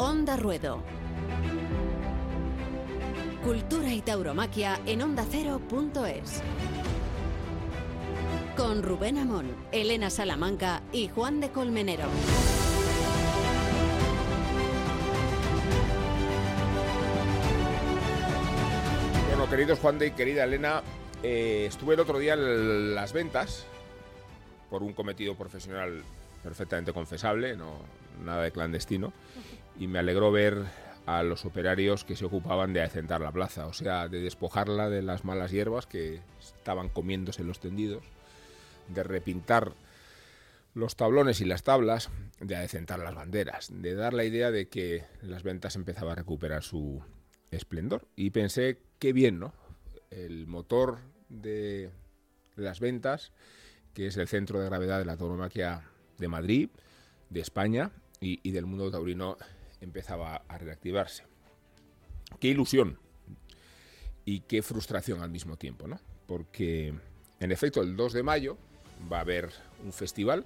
Onda Ruedo. Cultura y tauromaquia en ondacero.es. Con Rubén Amón, Elena Salamanca y Juan de Colmenero. Bueno, queridos Juan de y querida Elena, eh, estuve el otro día en las ventas por un cometido profesional perfectamente confesable, no nada de clandestino, y me alegró ver a los operarios que se ocupaban de acentar la plaza, o sea, de despojarla de las malas hierbas que estaban comiéndose los tendidos, de repintar los tablones y las tablas, de adecentar las banderas, de dar la idea de que las ventas empezaban a recuperar su esplendor. Y pensé, qué bien, ¿no? El motor de las ventas, que es el centro de gravedad de la tauromaquia de Madrid, de España y, y del mundo taurino, empezaba a reactivarse. Qué ilusión y qué frustración al mismo tiempo, ¿no? Porque, en efecto, el 2 de mayo va a haber un festival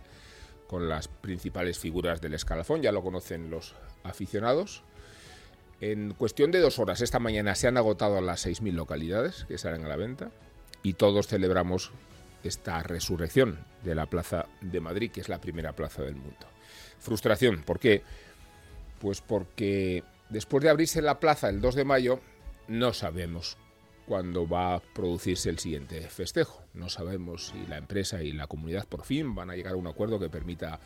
con las principales figuras del escalafón, ya lo conocen los aficionados. En cuestión de dos horas, esta mañana se han agotado las 6.000 localidades que salen a la venta y todos celebramos esta resurrección de la Plaza de Madrid, que es la primera plaza del mundo. Frustración, ¿por qué? Pues porque después de abrirse la plaza el 2 de mayo, no sabemos cuándo va a producirse el siguiente festejo. No sabemos si la empresa y la comunidad por fin van a llegar a un acuerdo que permita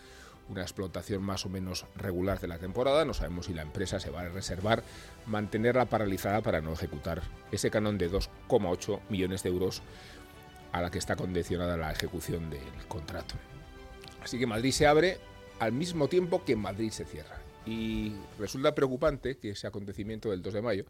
una explotación más o menos regular de la temporada. No sabemos si la empresa se va a reservar mantenerla paralizada para no ejecutar ese canon de 2,8 millones de euros a la que está condicionada la ejecución del contrato. Así que Madrid se abre al mismo tiempo que Madrid se cierra. Y resulta preocupante que ese acontecimiento del 2 de mayo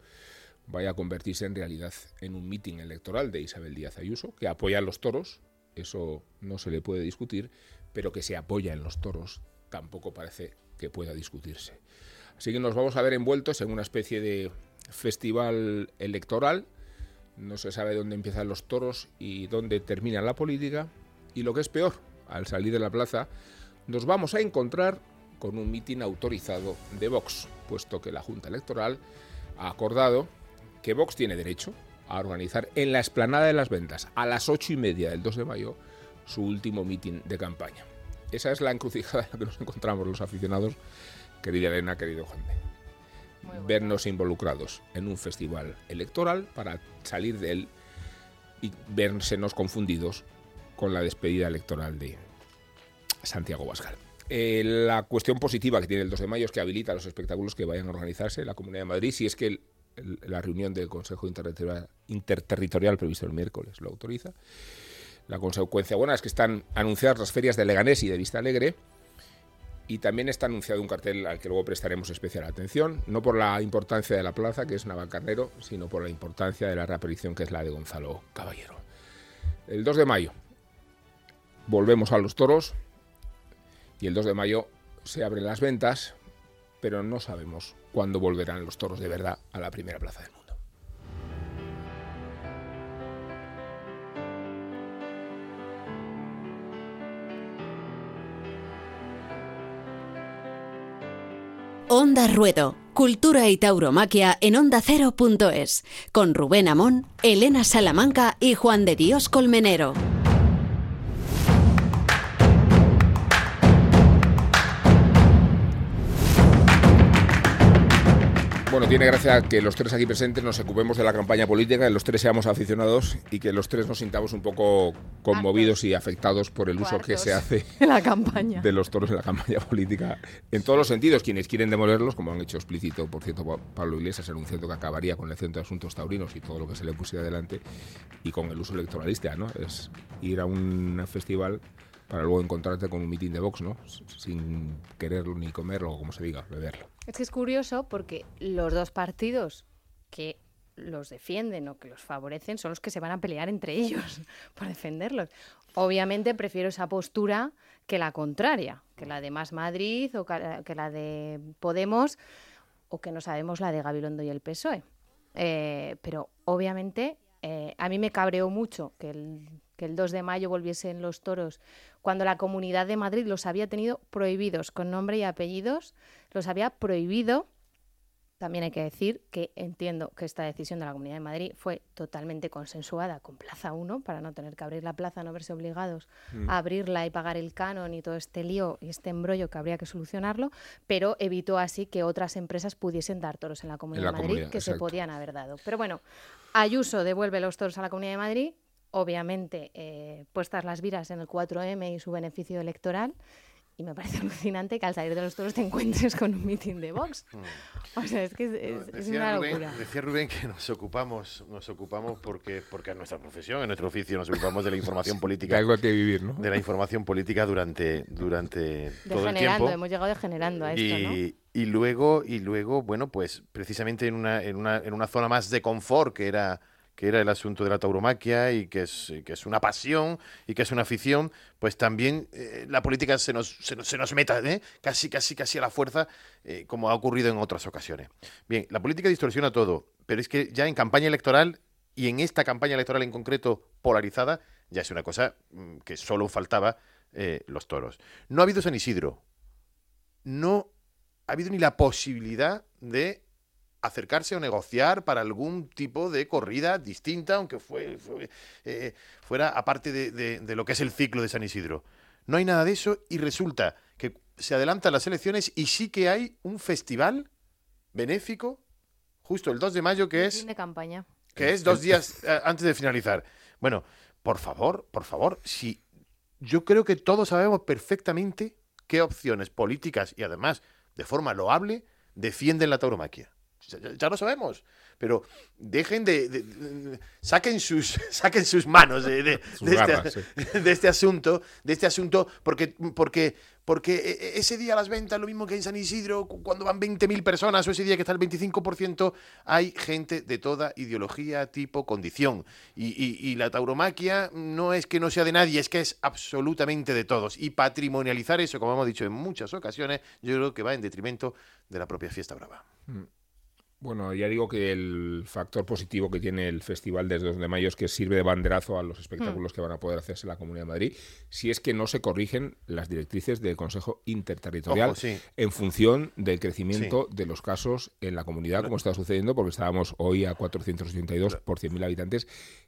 vaya a convertirse en realidad en un mitin electoral de Isabel Díaz Ayuso, que apoya a los toros, eso no se le puede discutir, pero que se apoya en los toros tampoco parece que pueda discutirse. Así que nos vamos a ver envueltos en una especie de festival electoral. No se sabe dónde empiezan los toros y dónde termina la política. Y lo que es peor, al salir de la plaza, nos vamos a encontrar con un mitin autorizado de Vox, puesto que la Junta Electoral ha acordado que Vox tiene derecho a organizar en la explanada de las ventas a las ocho y media del 2 de mayo su último mitin de campaña. Esa es la encrucijada en la que nos encontramos los aficionados, querida Elena, querido Juan. Vernos involucrados en un festival electoral para salir de él y versenos confundidos con la despedida electoral de Santiago Bascal. Eh, la cuestión positiva que tiene el 2 de mayo es que habilita los espectáculos que vayan a organizarse en la Comunidad de Madrid, si es que la reunión del Consejo Interterritorial, Interterritorial previsto el miércoles lo autoriza. La consecuencia buena es que están anunciadas las ferias de Leganés y de Vista Alegre y también está anunciado un cartel al que luego prestaremos especial atención, no por la importancia de la plaza, que es Navalcarnero, sino por la importancia de la reaparición, que es la de Gonzalo Caballero. El 2 de mayo volvemos a los toros y el 2 de mayo se abren las ventas, pero no sabemos cuándo volverán los toros de verdad a la primera plaza del mundo. Onda Ruedo, Cultura y Tauromaquia en ondacero.es, con Rubén Amón, Elena Salamanca y Juan de Dios Colmenero. Bueno, tiene gracia que los tres aquí presentes nos ocupemos de la campaña política, que los tres seamos aficionados y que los tres nos sintamos un poco conmovidos y afectados por el uso que se hace la campaña. de los toros en la campaña política. En todos los sentidos, quienes quieren demolerlos, como han hecho explícito, por cierto, Pablo Iglesias anunciando que acabaría con el Centro de Asuntos Taurinos y todo lo que se le pusiera adelante, y con el uso electoralista, ¿no? Es ir a un festival para luego encontrarte con un mitin de Vox, ¿no? Sin quererlo ni comerlo, o como se diga, beberlo. Es que es curioso porque los dos partidos que los defienden o que los favorecen son los que se van a pelear entre ellos por defenderlos. Obviamente prefiero esa postura que la contraria, que la de Más Madrid o que la de Podemos o que no sabemos la de Gabilondo y el PSOE. Eh, pero obviamente eh, a mí me cabreó mucho que el, que el 2 de mayo volviesen los toros cuando la Comunidad de Madrid los había tenido prohibidos con nombre y apellidos, los había prohibido También hay que decir que entiendo que esta decisión de la Comunidad de Madrid fue totalmente consensuada con Plaza 1 para no tener que abrir la plaza, no verse obligados Mm. a abrirla y pagar el canon y todo este lío y este embrollo que habría que solucionarlo, pero evitó así que otras empresas pudiesen dar toros en la Comunidad la de Madrid comunidad, que se podían haber dado. Pero bueno, Ayuso devuelve los toros a la Comunidad de Madrid, obviamente eh, puestas las viras en el 4M y su beneficio electoral. Y me parece alucinante que al salir de los toros te encuentres con un mitin de Vox. O sea, es que es, es- una Rubén, locura. decía Rubén que nos ocupamos, nos ocupamos porque, porque en nuestra profesión, en nuestro oficio, nos ocupamos de la información De política, algo hay que vivir, ¿no? de la información política durante, durante todo el Degenerando, tiempo. hemos llegado degenerando a esto, ¿no? y, y luego, y luego, bueno, pues precisamente en una, en una, en una zona más de confort que era que era el asunto de la tauromaquia y que es, que es una pasión y que es una afición, pues también eh, la política se nos, se nos, meta ¿eh? casi, casi, casi a la fuerza, eh, como ha ocurrido en otras ocasiones. Bien, la política distorsiona todo, pero es que ya en campaña electoral y en esta campaña electoral en concreto polarizada, ya es una cosa mm, que solo faltaba eh, los toros. No ha habido San Isidro, no ha habido ni la posibilidad de acercarse o negociar para algún tipo de corrida distinta, aunque fue, fue, eh, fuera aparte de, de- de lo que es el ciclo de San Isidro. No hay nada de eso y resulta que se adelantan las elecciones y sí que hay un festival benéfico justo el 2 de mayo que es Fin de campaña. que es dos días eh, antes de finalizar. Bueno, por favor, por favor, si yo creo que todos sabemos perfectamente qué opciones políticas y además de forma loable defienden la tauromaquia. Ya, lo sabemos, pero dejen de, de- de- saquen sus saquen sus manos de, de- Sus de este, sí. de este asunto, de este asunto, porque porque porque e- e- ese día las ventas, lo mismo que en San Isidro, cu- cuando van 20.000 personas, o ese día que está el 25%, hay gente de toda ideología, tipo, condición. Y, y- y la tauromaquia no es que no sea de nadie, es que es absolutamente de todos. Y patrimonializar eso, como hemos dicho en muchas ocasiones, yo creo que va en detrimento de la propia fiesta brava. Bueno, ya digo que el factor positivo que tiene el festival desde 2 de mayo es que sirve de banderazo a los espectáculos que van a poder hacerse en la Comunidad de Madrid, si es que no se corrigen las directrices del Consejo Interterritorial Ojo, sí. en función del crecimiento de los casos en la comunidad, como está sucediendo, porque estábamos hoy a 482 por 100.000 habitantes,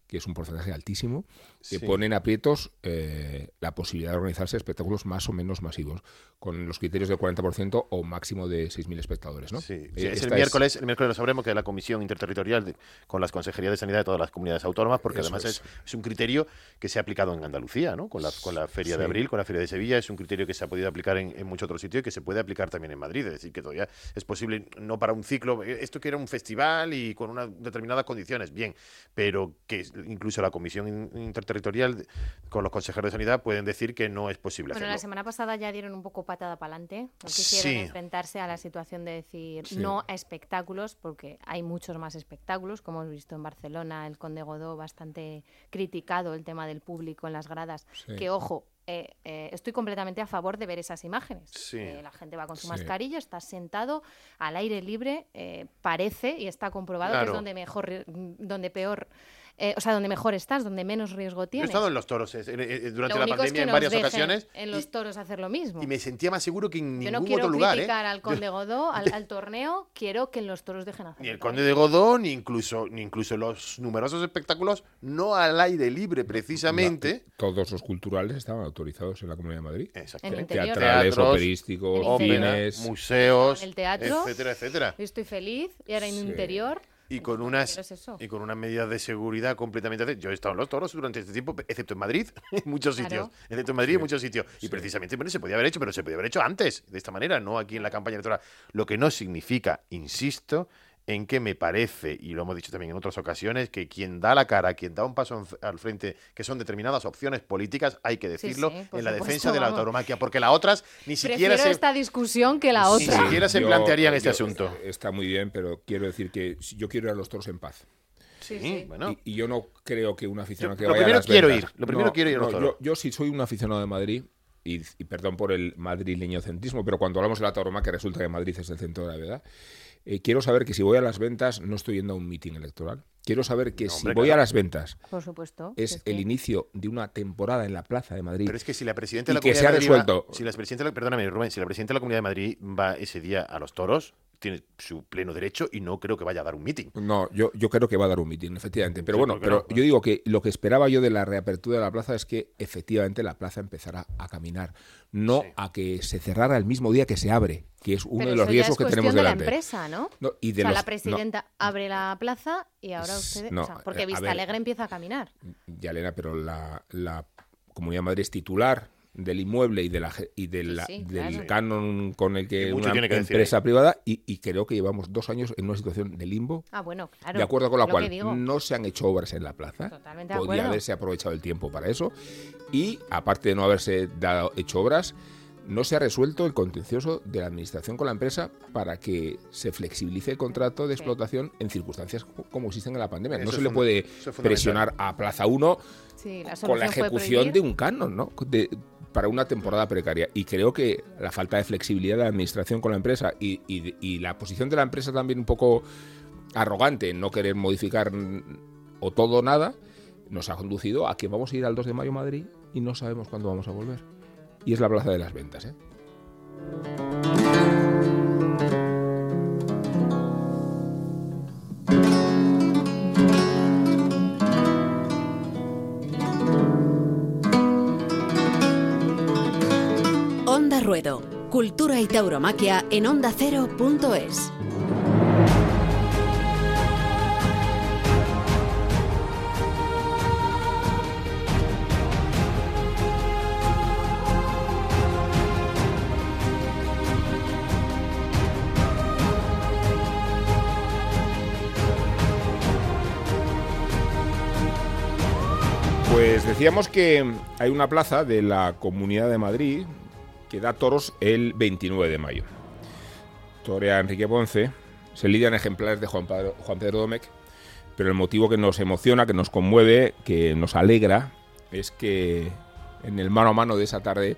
que es un porcentaje altísimo, que Sí. ponen aprietos eh, la posibilidad de organizarse espectáculos más o menos masivos, con los criterios del 40% o máximo de 6.000 espectadores. ¿no? Sí, Eh, sí, es el miércoles, el miércoles lo sabremos que la Comisión Interterritorial de- con las Consejerías de Sanidad de todas las comunidades autónomas, porque Eso además es. es. es un criterio que se ha aplicado en Andalucía, ¿no? Con la, con la Feria de. Abril, con la Feria de Sevilla, es un criterio que se ha podido aplicar en, en muchos otros sitios y que se puede aplicar también en Madrid, es decir, que todavía es posible, no para un ciclo, eh, esto que era un festival y con unas determinadas condiciones, bien, pero que incluso la Comisión in- Interterritorial con los consejeros de Sanidad pueden decir que no es posible Bueno, hacerlo. la semana pasada ya dieron un poco patada para adelante. No quisieron Sí. enfrentarse a la situación de decir Sí. no a espectáculos, porque hay muchos más espectáculos, como hemos visto en Barcelona, el Conde Godó bastante criticado el tema del público en las gradas. Sí. Que ojo, eh, eh, estoy completamente a favor de ver esas imágenes. Sí. Eh, la gente va con su Sí. mascarilla, está sentado al aire libre, eh, parece y está comprobado que es donde mejor, donde peor, eh, o sea, donde mejor estás, donde menos riesgo Yo he tienes. estado en los toros eh, eh, durante Lo la es pandemia que en varias dejen ocasiones en los toros hacer lo mismo. y me sentía más seguro que en Yo ningún no quiero otro lugar. ¿eh? criticar al Conde Godó, al, al torneo, quiero que en los toros dejen hacer. Ni el Conde de Godó, ni incluso, ni incluso los numerosos espectáculos no al aire libre, precisamente. Todos los culturales estaban autorizados en la Comunidad de Madrid. Exactamente. Teatrales, Teatros, operísticos, en Ópera, cines. museos, El teatro. etcétera, etcétera. Yo estoy feliz y ahora en Sí. interior. Y con unas es y con unas medidas de seguridad completamente. Yo he estado en los toros durante este tiempo, excepto en Madrid, en muchos Claro. sitios. Excepto en Madrid, en muchos sitios. Y Sí. precisamente bueno, se podía haber hecho, pero se podía haber hecho antes, de esta manera, no aquí en la campaña electoral. Lo que no significa, insisto, en que me parece, y lo hemos dicho también en otras ocasiones, que quien da la cara, quien da un paso en- al frente, que son determinadas opciones políticas, hay que decirlo, sí, en la defensa de la tauromaquia, porque las otras ni siquiera Prefiero se... esta discusión que la Ni otra. siquiera se Yo- plantearían este yo- asunto. Está muy bien, pero quiero decir que si- yo quiero ir a los toros en paz. Sí, Sí, bueno. Y, y yo no creo que un aficionado Yo- que lo vaya a las quiero ventas- ir, lo primero No, quiero ir a los no, toros. yo, yo sí soy un aficionado de Madrid, y, y perdón por el madrileño centrismo, pero cuando hablamos de la tauromaquia resulta que Madrid es el centro de la verdad. Eh, quiero saber que si voy a las ventas no estoy yendo a un mitin electoral. Quiero saber que No, si voy claro. a las ventas Por supuesto. es el inicio de una temporada en la Plaza de Madrid. Pero es que si la presidenta de la que Comunidad se ha de Madrid va- si la presidenta, perdóname, Rubén, si la presidenta de la Comunidad de Madrid va ese día a los toros, tiene su pleno derecho y no creo que vaya a dar un mitin. No, yo, yo creo que va a dar un mitin, efectivamente. Pero bueno, pero yo digo que lo que esperaba yo de la reapertura de la plaza es que efectivamente la plaza empezara a caminar, no a que se cerrara el mismo día que se abre, que es uno de los riesgos que tenemos de delante. la empresa, ¿no? y de o sea, la presidenta abre la plaza y ahora ustedes, no, o sea, porque a Vista ver, Alegre empieza a caminar. Ya, Elena, pero la, la Comunidad de Madrid es titular del inmueble y, de la, y de la- sí, del claro. canon con el que una decir empresa privada y, y creo que llevamos dos años en una situación de limbo Ah, bueno, claro. de acuerdo con la cual no se han hecho obras en la plaza. Totalmente de Podría acuerdo. haberse aprovechado el tiempo para eso. Y aparte de no haberse dado, hecho obras, no se ha resuelto el contencioso de la administración con la empresa para que se flexibilice el contrato de Sí. explotación en circunstancias co- como existen en la pandemia. Eso no se le puede presionar a Plaza 1 Sí, la con la ejecución de un canon, ¿no? De- para una temporada precaria. Y creo que la falta de flexibilidad de la administración con la empresa y, la posición de la empresa también un poco arrogante en no querer modificar o todo o nada, nos ha conducido a que vamos a ir al 2 de mayo a Madrid y no sabemos cuándo vamos a volver. Y es la plaza de las ventas, ¿eh? Ruedo. Cultura y tauromaquia en ondacero.es. Pues decíamos que hay una plaza de la Comunidad de Madrid que da toros el 29 de mayo. Torea Enrique Ponce, se lidian ejemplares de Juan Pedro, Juan Pedro Domecq, pero el motivo que nos emociona, que nos conmueve, que nos alegra, es que en el mano a mano de esa tarde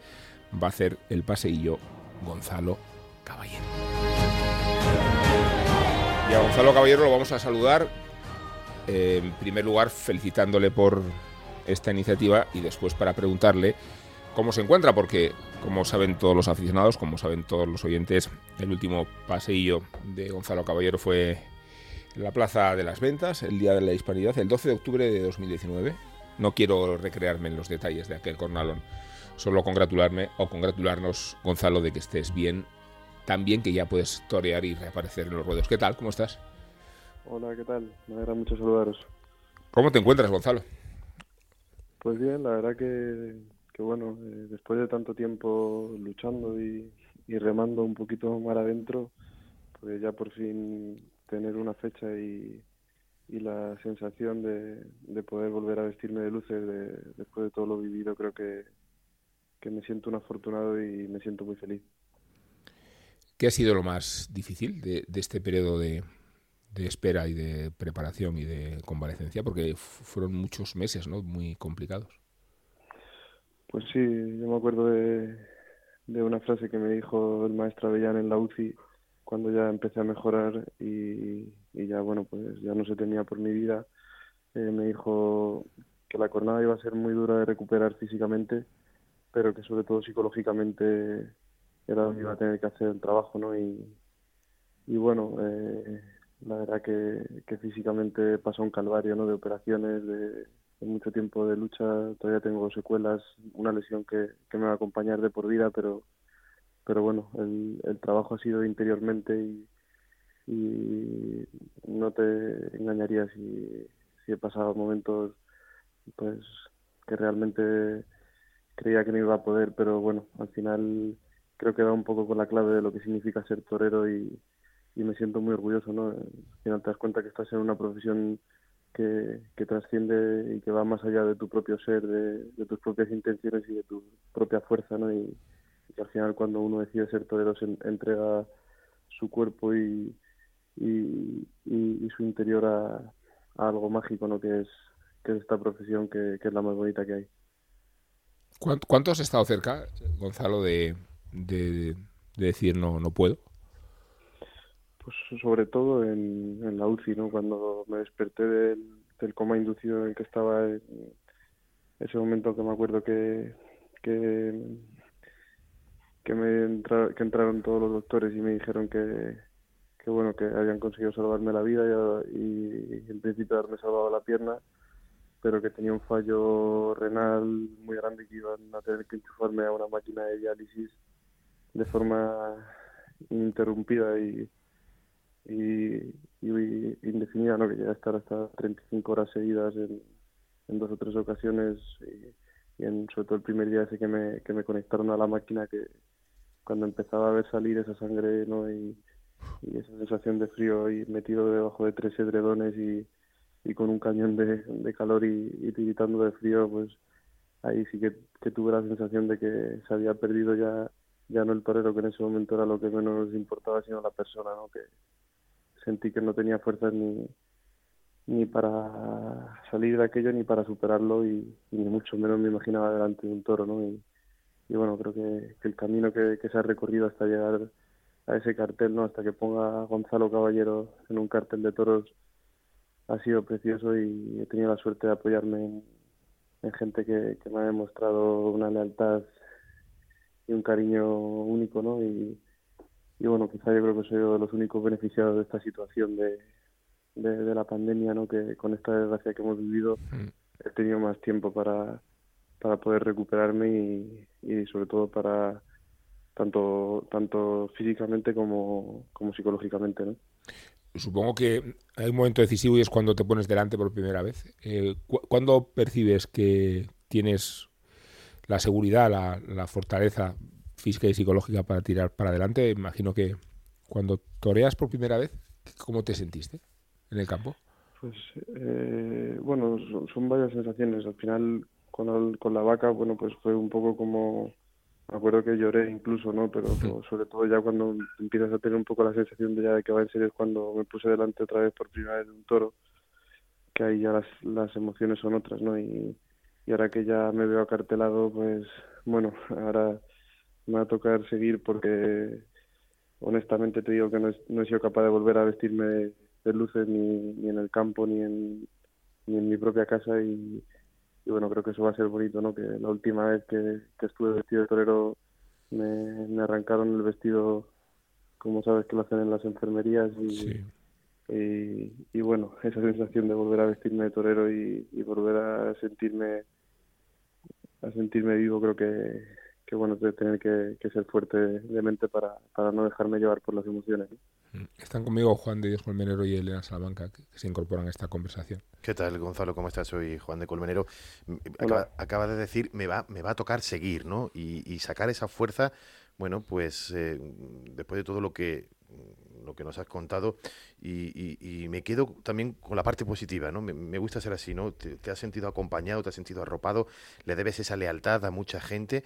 va a hacer el paseillo Gonzalo Caballero. Y a Gonzalo Caballero lo vamos a saludar, eh, en primer lugar felicitándole por esta iniciativa y después para preguntarle cómo se encuentra, porque como saben todos los aficionados, como saben todos los oyentes, el último paseillo de Gonzalo Caballero fue en la Plaza de las Ventas, el Día de la Hispanidad, el 12 de octubre de 2019. No quiero recrearme en los detalles de aquel cornalón, solo congratularme o congratularnos, Gonzalo, de que estés bien, tan bien que ya puedes torear y reaparecer en los ruedos. ¿Qué tal? ¿Cómo estás? Hola, ¿qué tal? Me alegra mucho saludaros. ¿Cómo te encuentras, Gonzalo? Pues bien, la verdad que, que bueno, eh, después de tanto tiempo luchando y, remando un poquito mar adentro, pues ya por fin tener una fecha y, la sensación de, de poder volver a vestirme de luces de- después de todo lo vivido, creo que, me siento un afortunado y me siento muy feliz. ¿Qué ha sido lo más difícil de, de este periodo de, de espera y de preparación y de convalecencia? Porque fu- fueron muchos meses, ¿no? Muy complicados. Pues sí, yo me acuerdo de, una frase que me dijo el maestro Avellán en la UCI cuando ya empecé a mejorar y, ya, bueno, pues ya no se temía por mi vida. Eh, me dijo que la jornada iba a ser muy dura de recuperar físicamente, pero que sobre todo psicológicamente era donde iba a tener que hacer el trabajo, ¿no? Y, y bueno, eh, la verdad que, que físicamente pasó un calvario, ¿no? De operaciones, de mucho tiempo de lucha, todavía tengo secuelas, una lesión que, que me va a acompañar de por vida, pero, pero bueno, el, el trabajo ha sido interiormente y, y no te engañaría si, si he pasado momentos pues que realmente creía que no iba a poder, pero bueno, al final creo que da un poco con la clave de lo que significa ser torero y, y me siento muy orgulloso, ¿no? Al final te das cuenta que estás en una profesión que, que trasciende y que va más allá de tu propio ser, de, tus propias intenciones y de tu propia fuerza, ¿no? Y, al final cuando uno decide ser torero entrega su cuerpo y, y, su interior a, a algo mágico, ¿no? Que es, que es esta profesión que, que es la más bonita que hay. ¿Cuánto, cuánto has estado cerca, Gonzalo, de, de- de decir no, no puedo? Pues sobre todo en, en la UCI, ¿no? Cuando me desperté del, del coma inducido en el que estaba, en ese momento que me acuerdo que, que, me entra- que entraron todos los doctores y me dijeron que, que bueno, que habían conseguido salvarme la vida y, en principio haberme salvado la pierna, pero que tenía un fallo renal muy grande que iban a tener que enchufarme a una máquina de diálisis de forma ininterrumpida y, y, indefinida, ¿no? que llega a estar hasta 35 horas seguidas en, dos o tres ocasiones y, en, sobre todo el primer día ese que me, que me conectaron a la máquina que cuando empezaba a ver salir esa sangre ¿no? y, y esa sensación de frío y metido debajo de tres edredones y, y con un cañón de, calor y, y tiritando de frío, pues ahí sí que, que, tuve la sensación de que se había perdido ya ya no el torero, que en ese momento era lo que menos importaba, sino la persona, ¿no? que sentí que no tenía fuerzas ni, ni para salir de aquello ni para superarlo y, ni mucho menos me imaginaba delante de un toro. ¿no? Y, bueno, creo que, que el camino que, que se ha recorrido hasta llegar a ese cartel, ¿no? Hasta que ponga Gonzalo Caballero en un cartel de toros ha sido precioso y he tenido la suerte de apoyarme en, gente que, me ha demostrado una lealtad y un cariño único, ¿no? Y, y bueno, quizá yo creo que soy uno de los únicos beneficiados de esta situación de, de, la pandemia, ¿no? Que con esta desgracia que hemos vivido mm. he tenido más tiempo para, para poder recuperarme y, y sobre todo para tanto, tanto físicamente como, como psicológicamente. ¿no? Supongo que hay un momento decisivo y es cuando te pones delante por primera vez. Eh, ¿Cuándo percibes que tienes la seguridad, la, la, fortaleza física y psicológica para tirar para adelante? Imagino que cuando toreas por primera vez, ¿cómo te sentiste en el campo? Pues eh, bueno, son, varias sensaciones. Al final, con, con la vaca, bueno, pues fue un poco como me acuerdo que lloré incluso, ¿no? Pero sobre todo ya cuando empiezas a tener un poco la sensación de ya de que va en serio es cuando me puse delante otra vez por primera vez de un toro, que ahí ya las, las emociones son otras, ¿no? Y, y ahora que ya me veo acartelado, pues bueno, ahora me va a tocar seguir porque honestamente te digo que no he, no he sido capaz de volver a vestirme de, luces ni, ni en el campo ni en, ni en mi propia casa y y bueno, creo que eso va a ser bonito, ¿no? Que la última vez que, estuve vestido de torero me, arrancaron el vestido, como sabes que lo hacen en las enfermerías y, y, bueno, esa sensación de volver a vestirme de torero y, y volver a sentirme a sentirme vivo creo que, que bueno, de tener que, ser fuerte de mente para, para no dejarme llevar por las emociones. Mm. Están conmigo Juan de Dios Colmenero y Elena Salamanca, que, se incorporan a esta conversación. ¿Qué tal, Gonzalo? ¿Cómo estás? Soy Juan de Colmenero. Mm, acaba, de decir, me va, me va a tocar seguir, ¿no? Y, sacar esa fuerza, bueno, pues eh, después de todo lo que lo que nos has contado y, me quedo también con la parte positiva, ¿no? Me, gusta ser así, ¿no? Te, te, has sentido acompañado, te has sentido arropado, le debes esa lealtad a mucha gente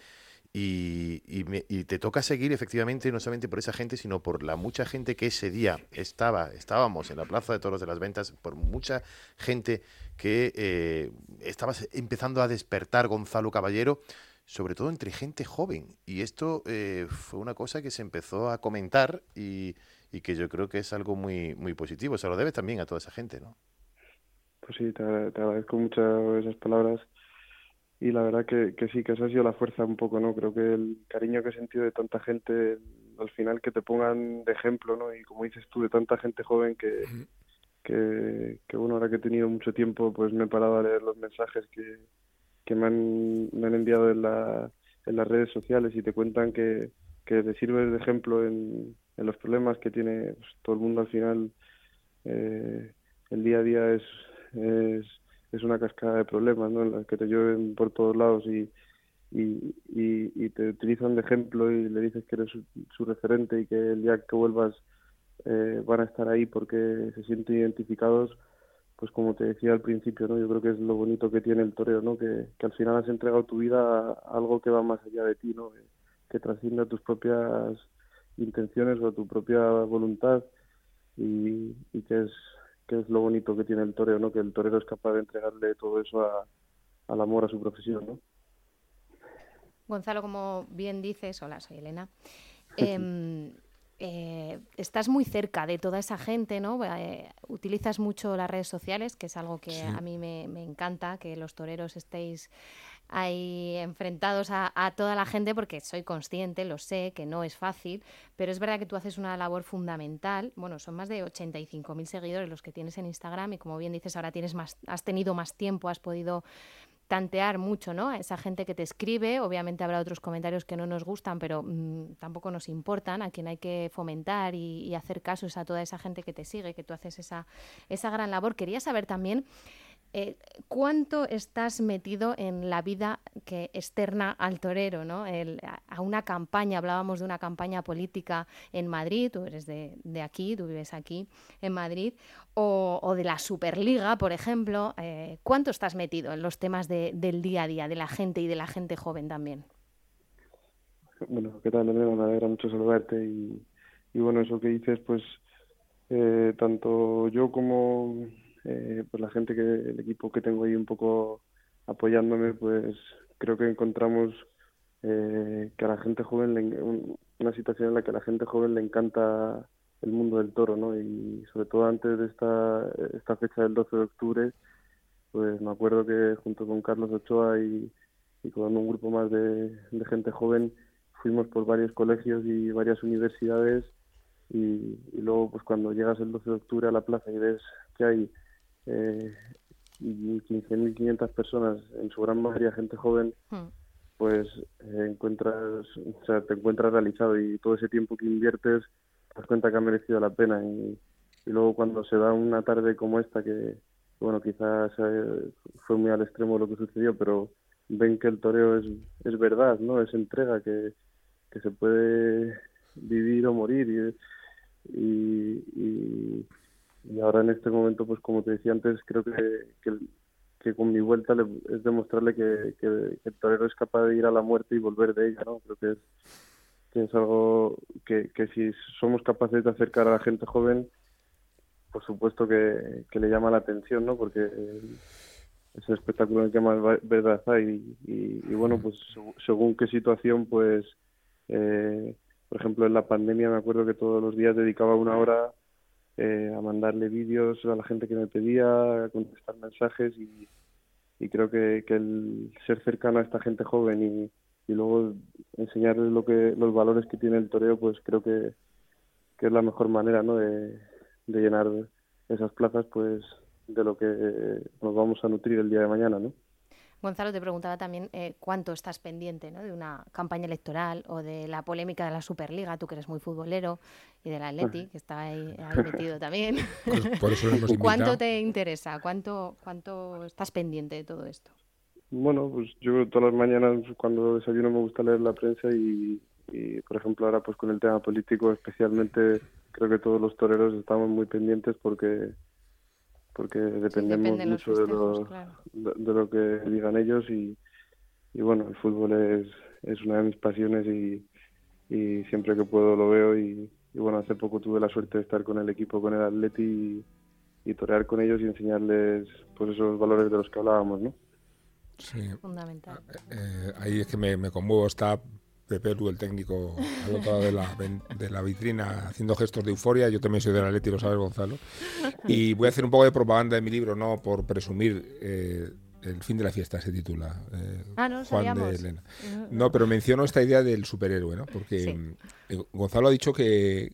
y, y, te toca seguir efectivamente no solamente por esa gente, sino por la mucha gente que ese día estaba, estábamos en la Plaza de Toros de las Ventas, por mucha gente que eh, estaba empezando a despertar Gonzalo Caballero, sobre todo entre gente joven. Y esto eh, fue una cosa que se empezó a comentar y, y, que yo creo que es algo muy, muy positivo. Se lo debe también a toda esa gente, ¿no? Pues sí, te, te agradezco mucho esas palabras y la verdad que, que sí, que esa ha sido la fuerza un poco, ¿no? Creo que el cariño que he sentido de tanta gente, al final que te pongan de ejemplo, ¿no? Y como dices tú, de tanta gente joven que, que, que, bueno, ahora que he tenido mucho tiempo, pues me he parado a leer los mensajes que, que me, han, me han enviado en, la, en las redes sociales y te cuentan que, que te sirves de ejemplo en, en los problemas que tiene pues, todo el mundo al final. Eh, el día a día es, es es una cascada de problemas, ¿no? En las que te llueven por todos lados y, y, te utilizan de ejemplo y le dices que eres su, referente y que el día que vuelvas eh, van a estar ahí porque se sienten identificados, pues como te decía al principio, ¿no? Yo creo que es lo bonito que tiene el toreo, ¿no? Que, que al final has entregado tu vida a algo que va más allá de ti, ¿no? Que, trasciende a tus propias intenciones o a tu propia voluntad y que es que es lo bonito que tiene el torero, ¿no? Que el torero es capaz de entregarle todo eso a, al amor a su profesión, ¿no? Gonzalo, como bien dices, hola, soy Elena. Em, eh, estás muy cerca de toda esa gente, ¿no? Eh, utilizas mucho las redes sociales, que es algo que a mí me, encanta, que los toreros estéis ahí enfrentados a, toda la gente, porque soy consciente, lo sé, que no es fácil, pero es verdad que tú haces una labor fundamental. Bueno, son más de 85.000 seguidores los que tienes en Instagram y como bien dices, ahora tienes más, has tenido más tiempo, has podido tantear mucho, ¿no? A esa gente que te escribe, obviamente habrá otros comentarios que no nos gustan, pero mm, tampoco nos importan, a quien hay que fomentar y, hacer caso a toda esa gente que te sigue, que tú haces esa, esa gran labor. Quería saber también eh, ¿cuánto estás metido en la vida que externa al torero, ¿no? a una campaña, hablábamos de una campaña política en Madrid, tú eres de, aquí, tú vives aquí en Madrid, o, de la Superliga, por ejemplo. Eh, ¿Cuánto estás metido en los temas del día a día, de la gente y de la gente joven también? Bueno, ¿qué tal, Elena? Me alegra mucho saludarte y, bueno, eso que dices, pues eh, tanto yo como eh, pues la gente que el equipo que tengo ahí un poco apoyándome pues creo que encontramos eh, que a la gente joven le, una situación en la que a la gente joven le encanta el mundo del toro no y sobre todo antes de esta esta fecha del 12 de octubre pues me acuerdo que junto con Carlos Ochoa y, con un grupo más de, gente joven fuimos por varios colegios y varias universidades y, y, luego pues cuando llegas el 12 de octubre a la plaza y ves que hay eh, 15.500 personas, en su gran mayoría gente joven, hmm. pues eh, encuentras, o sea, te encuentras realizado y todo ese tiempo que inviertes te das cuenta que ha merecido la pena y, luego cuando se da una tarde como esta que, bueno, quizás eh, fue muy al extremo lo que sucedió, pero ven que el toreo es, es verdad, ¿no? Es entrega, que, que se puede vivir o morir y, y y ahora en este momento, pues como te decía antes, creo que, que, con mi vuelta es demostrarle que, que, el torero es capaz de ir a la muerte y volver de ella, ¿no? Creo que es, que es algo que, que si somos capaces de acercar a la gente joven, por supuesto que, le llama la atención, ¿no? Porque es un espectáculo en el que más verdad hay y, y, bueno, pues según qué situación, pues, eh, por ejemplo, en la pandemia me acuerdo que todos los días dedicaba una hora eh, a mandarle vídeos a la gente que me pedía, a contestar mensajes y, creo que, el ser cercano a esta gente joven y, luego enseñarles lo que los valores que tiene el toreo, pues creo que, es la mejor manera ¿no? de, de llenar esas plazas pues de lo que nos vamos a nutrir el día de mañana, ¿no? Gonzalo te preguntaba también eh, cuánto estás pendiente de una campaña electoral o de la polémica de la Superliga, tú que eres muy futbolero, y del Atleti, que está ahí, metido también. ¿Cuánto te interesa? ¿Cuánto, ¿Cuánto estás pendiente de todo esto? Bueno, pues yo todas las mañanas cuando desayuno me gusta leer la prensa y, por ejemplo ahora pues con el tema político especialmente creo que todos los toreros estamos muy pendientes porque porque dependemos mucho de, lo, de, lo que digan ellos y, y bueno, el fútbol es, es una de mis pasiones y, y siempre que puedo lo veo y, bueno, hace poco tuve la suerte de estar con el equipo, con el Atleti y, torear con ellos y enseñarles pues esos valores de los que hablábamos, ¿no? Sí. Fundamental. Eh, eh, ahí es que me, me conmuevo, está Pepe el técnico, al de la, de la vitrina, haciendo gestos de euforia. Yo también soy de la Leti, lo sabes, Gonzalo. Y voy a hacer un poco de propaganda de mi libro, no por presumir eh, el fin de la fiesta se titula. Eh, ah, no, Juan de Elena. No, pero menciono esta idea del superhéroe, ¿no? Porque eh, Gonzalo ha dicho que,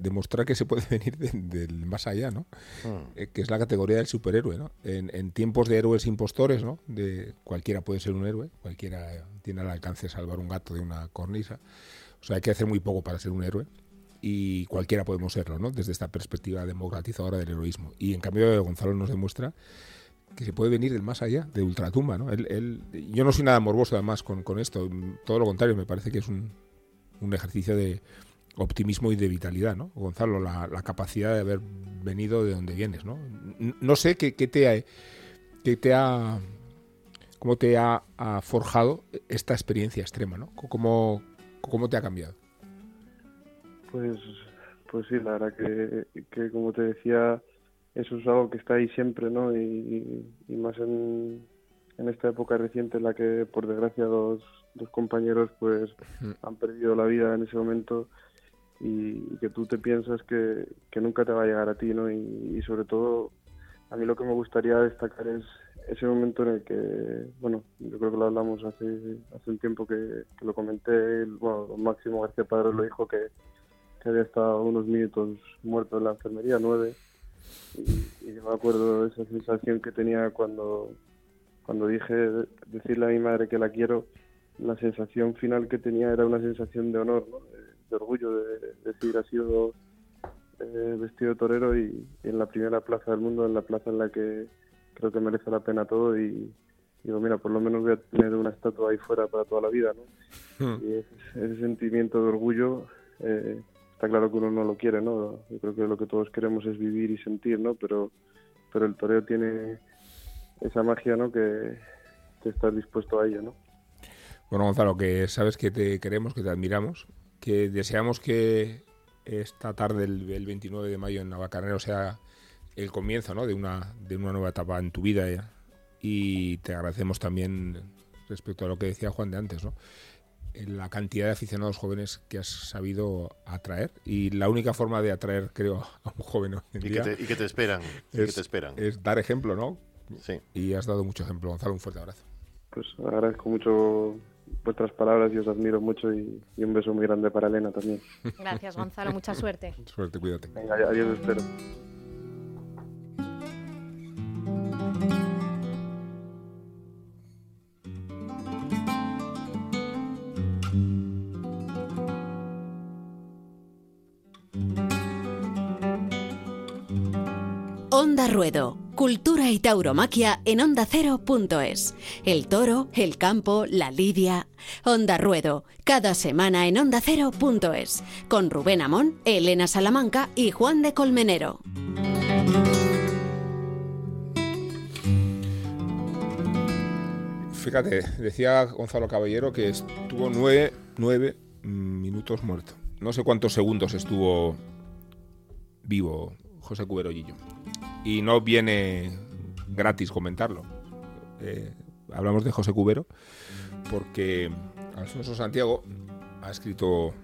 demostrar que se puede venir del más allá, ¿no? Hmm. Eh, que es la categoría del superhéroe, ¿no? En, tiempos de héroes impostores, ¿no? De cualquiera puede ser un héroe, cualquiera tiene al alcance de salvar un gato de una cornisa. O sea, hay que hacer muy poco para ser un héroe y cualquiera podemos serlo, ¿no? Desde esta perspectiva democratizadora del heroísmo. Y en cambio Gonzalo nos demuestra que se puede venir del más allá, de ultratumba. ¿no? Él, yo no soy nada morboso además con, con, esto, todo lo contrario, me parece que es un, un ejercicio de optimismo y de vitalidad, ¿no? Gonzalo, la, la, capacidad de haber venido de donde vienes, ¿no? No sé qué, qué te ha, qué te ha cómo te ha, forjado esta experiencia extrema, ¿no? ¿Cómo, ¿Cómo, te ha cambiado? Pues, pues sí, la verdad que, que como te decía, eso es algo que está ahí siempre, ¿no? Y, más en, en, esta época reciente en la que, por desgracia, dos, dos compañeros pues han perdido la vida en ese momento y, que tú te piensas que, que, nunca te va a llegar a ti, ¿no? Y, sobre todo, a mí lo que me gustaría destacar es ese momento en el que, bueno, yo creo que lo hablamos hace, hace un tiempo que, lo comenté, bueno, Máximo García Padre lo dijo que, que había estado unos minutos muerto en la enfermería, nueve, y, y yo me acuerdo de esa sensación que tenía cuando, cuando dije decirle a mi madre que la quiero, la sensación final que tenía era una sensación de honor, de, orgullo, de, decir ha sido eh, vestido de torero y, en la primera plaza del mundo, en la plaza en la que creo que merece la pena todo y digo, mira, por lo menos voy a tener una estatua ahí fuera para toda la vida, ¿no? Hmm. Y ese, sentimiento de orgullo, eh, está claro que uno no lo quiere, ¿no? Yo creo que lo que todos queremos es vivir y sentir, ¿no? Pero, pero el toreo tiene esa magia, ¿no? Que, que estás dispuesto a ello, ¿no? Bueno, Gonzalo, que sabes que te queremos, que te admiramos, que deseamos que esta tarde, el, 29 de mayo en Navacarnero, sea el comienzo ¿no? de, una, de una nueva etapa en tu vida. Y te agradecemos también, respecto a lo que decía Juan de antes, ¿no? La cantidad de aficionados jóvenes que has sabido atraer. Y la única forma de atraer, creo, a un joven hoy en y, día que te, y que te esperan. Es, que te esperan. es dar ejemplo, ¿no? Sí. Y has dado mucho ejemplo. Gonzalo, un fuerte abrazo. Pues agradezco mucho vuestras palabras y os admiro mucho y, un beso muy grande para Elena también. Gracias, Gonzalo. Mucha suerte. Suerte, cuídate. Venga, adiós, espero. Onda Ruedo Cultura y tauromaquia en onda ondacero.es. El toro, el campo, la lidia. Onda Ruedo, cada semana en onda ondacero.es. Con Rubén Amón, Elena Salamanca y Juan de Colmenero. Fíjate, decía Gonzalo Caballero que estuvo nueve, minutos muerto. No sé cuántos segundos estuvo vivo José Cuberollillo y no viene gratis comentarlo. Eh, hablamos de José Cubero porque Alfonso Santiago ha escrito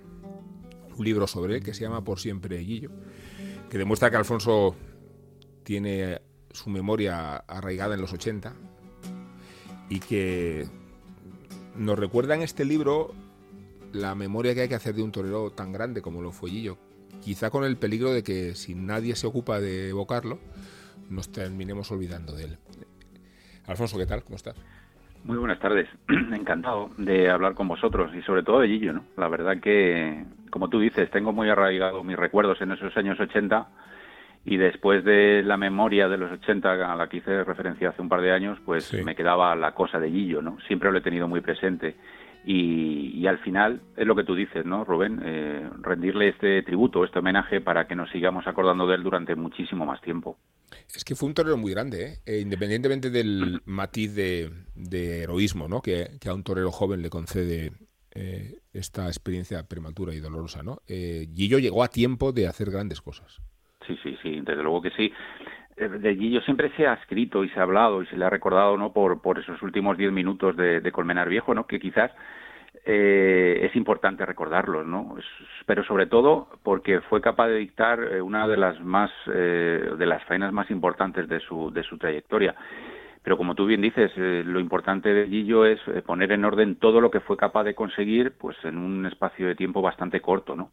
un libro sobre él que se llama Por siempre Guillo, que demuestra que Alfonso tiene su memoria arraigada en los 80 y que nos recuerda en este libro la memoria que hay que hacer de un torero tan grande como lo fue Guillo, quizá con el peligro de que si nadie se ocupa de evocarlo, nos terminemos olvidando de él. Alfonso, ¿qué tal? ¿Cómo estás? Muy buenas tardes. Encantado de hablar con vosotros y sobre todo de Gillo, ¿no? La verdad que, como tú dices, tengo muy arraigado mis recuerdos en esos años 80 y después de la memoria de los 80 a la que hice referencia hace un par de años, pues me quedaba la cosa de Gillo, ¿no? Siempre lo he tenido muy presente. Y, al final es lo que tú dices, ¿no, Rubén? Eh, rendirle este tributo, este homenaje para que nos sigamos acordando de él durante muchísimo más tiempo. Es que fue un torero muy grande, ¿eh? e independientemente del matiz de, heroísmo ¿no? que, a un torero joven le concede eh, esta experiencia prematura y dolorosa. ¿no? Gillo llegó a tiempo de hacer grandes cosas. Sí, sí, sí, desde luego que sí de Gillo siempre se ha escrito y se ha hablado y se le ha recordado no por, por esos últimos diez minutos de, Colmenar Viejo, ¿no? que quizás eh, es importante recordarlos, ¿no? pero sobre todo porque fue capaz de dictar eh, una de las más eh, de las faenas más importantes de su de su trayectoria. Pero como tú bien dices, lo importante de Gillo es poner en orden todo lo que fue capaz de conseguir, pues en un espacio de tiempo bastante corto, ¿no?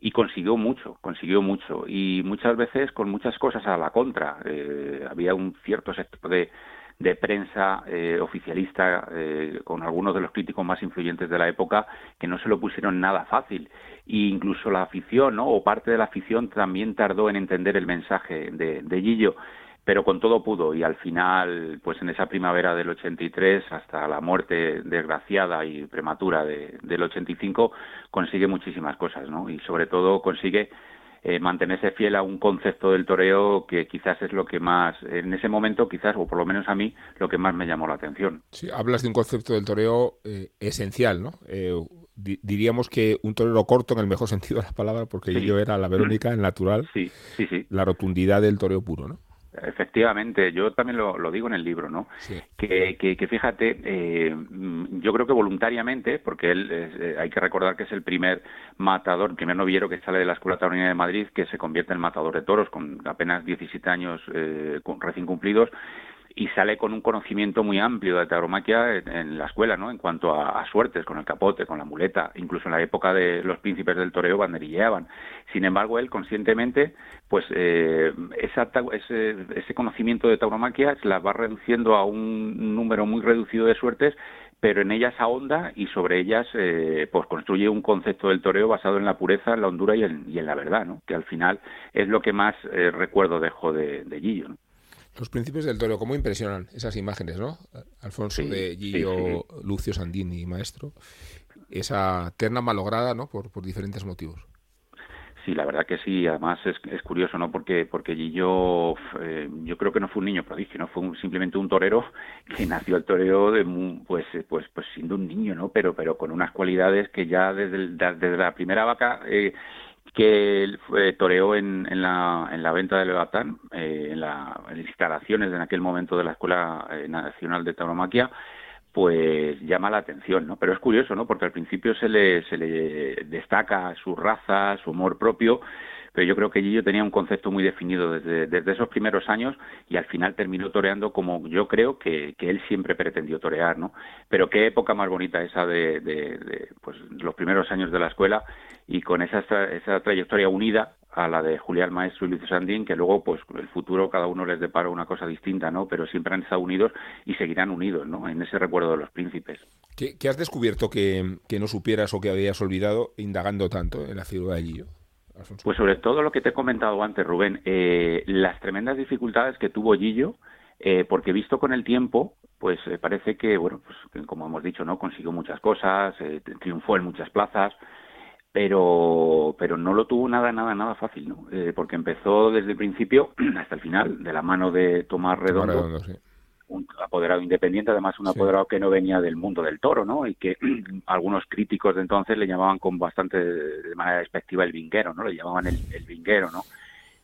Y consiguió mucho, consiguió mucho y muchas veces con muchas cosas a la contra. Eh, había un cierto sector de, de prensa eh, oficialista eh, con algunos de los críticos más influyentes de la época que no se lo pusieron nada fácil e incluso la afición ¿no? o parte de la afición también tardó en entender el mensaje de, de Gillo pero con todo pudo y al final, pues en esa primavera del 83 hasta la muerte desgraciada y prematura de, del 85 consigue muchísimas cosas, ¿no? Y sobre todo consigue eh, mantenerse fiel a un concepto del toreo que quizás es lo que más, en ese momento quizás, o por lo menos a mí, lo que más me llamó la atención. Sí, hablas de un concepto del toreo eh, esencial, ¿no? Eh, diríamos que un torero corto en el mejor sentido de la palabra, porque yo era la Verónica, el natural, sí, sí, sí. la rotundidad del toreo puro, ¿no? Efectivamente, yo también lo, digo en el libro, ¿no? Que, que, fíjate, eh, mm, yo creo que voluntariamente, porque él eh, hay que recordar que es el primer matador, el primer noviero que sale de la Escuela Taurina de Madrid, que se convierte en matador de toros con apenas 17 años eh, recién cumplidos, y sale con un conocimiento muy amplio de tauromaquia en, la escuela, ¿no? En cuanto a, suertes, con el capote, con la muleta, incluso en la época de los príncipes del toreo banderilleaban. Sin embargo, él conscientemente, pues eh, ese, ese conocimiento de tauromaquia se la va reduciendo a un número muy reducido de suertes pero en ellas ahonda y sobre ellas eh, pues construye un concepto del toreo basado en la pureza, en la hondura y en, y en la verdad, ¿no? que al final es lo que más eh, recuerdo dejo de, de Gillo. ¿no? Los principios del toro, ¿cómo impresionan esas imágenes, no? Alfonso de Gillo, Lucio Sandini, maestro. Esa terna malograda, ¿no? Por, por diferentes motivos. Sí, la verdad que sí. Además es, es curioso, ¿no? Porque porque Gillo, eh, yo creo que no fue un niño prodigio, no fue simplemente un torero que nació el toreo de pues pues pues siendo un niño, ¿no? Pero pero con unas cualidades que ya desde, desde la primera vaca eh, que él toreó en, en, la, en la venta de Levatán, eh, en, las instalaciones en aquel momento de la Escuela eh, Nacional de Tauromaquia, pues llama la atención, ¿no? Pero es curioso, ¿no? Porque al principio se le, se le destaca su raza, su humor propio, pero yo creo que Gillo tenía un concepto muy definido desde, esos primeros años y al final terminó toreando como yo creo que, él siempre pretendió torear, ¿no? Pero qué época más bonita esa de, de, pues, los primeros años de la escuela y con esa, esa trayectoria unida a la de Julián Maestro y Luis Sandín, que luego, pues, el futuro cada uno les depara una cosa distinta, ¿no? Pero siempre han estado unidos y seguirán unidos, ¿no? En ese recuerdo de los príncipes. ¿Qué, qué has descubierto que, que, no supieras o que habías olvidado indagando tanto en la ciudad de Gillo? Pues sobre todo lo que te he comentado antes, Rubén, eh, las tremendas dificultades que tuvo Gillo, eh, porque visto con el tiempo, pues eh, parece que, bueno, pues como hemos dicho, no consiguió muchas cosas, triunfó en muchas plazas, pero pero no lo tuvo nada, nada, nada fácil, ¿no? porque empezó desde el principio hasta el final, de la mano de Tomás Redondo, un apoderado independiente, además un apoderado que no venía del mundo del toro, ¿no? Y que algunos críticos de entonces le llamaban con bastante de manera despectiva el vinguero, ¿no? Le llamaban el, el vinguero, ¿no?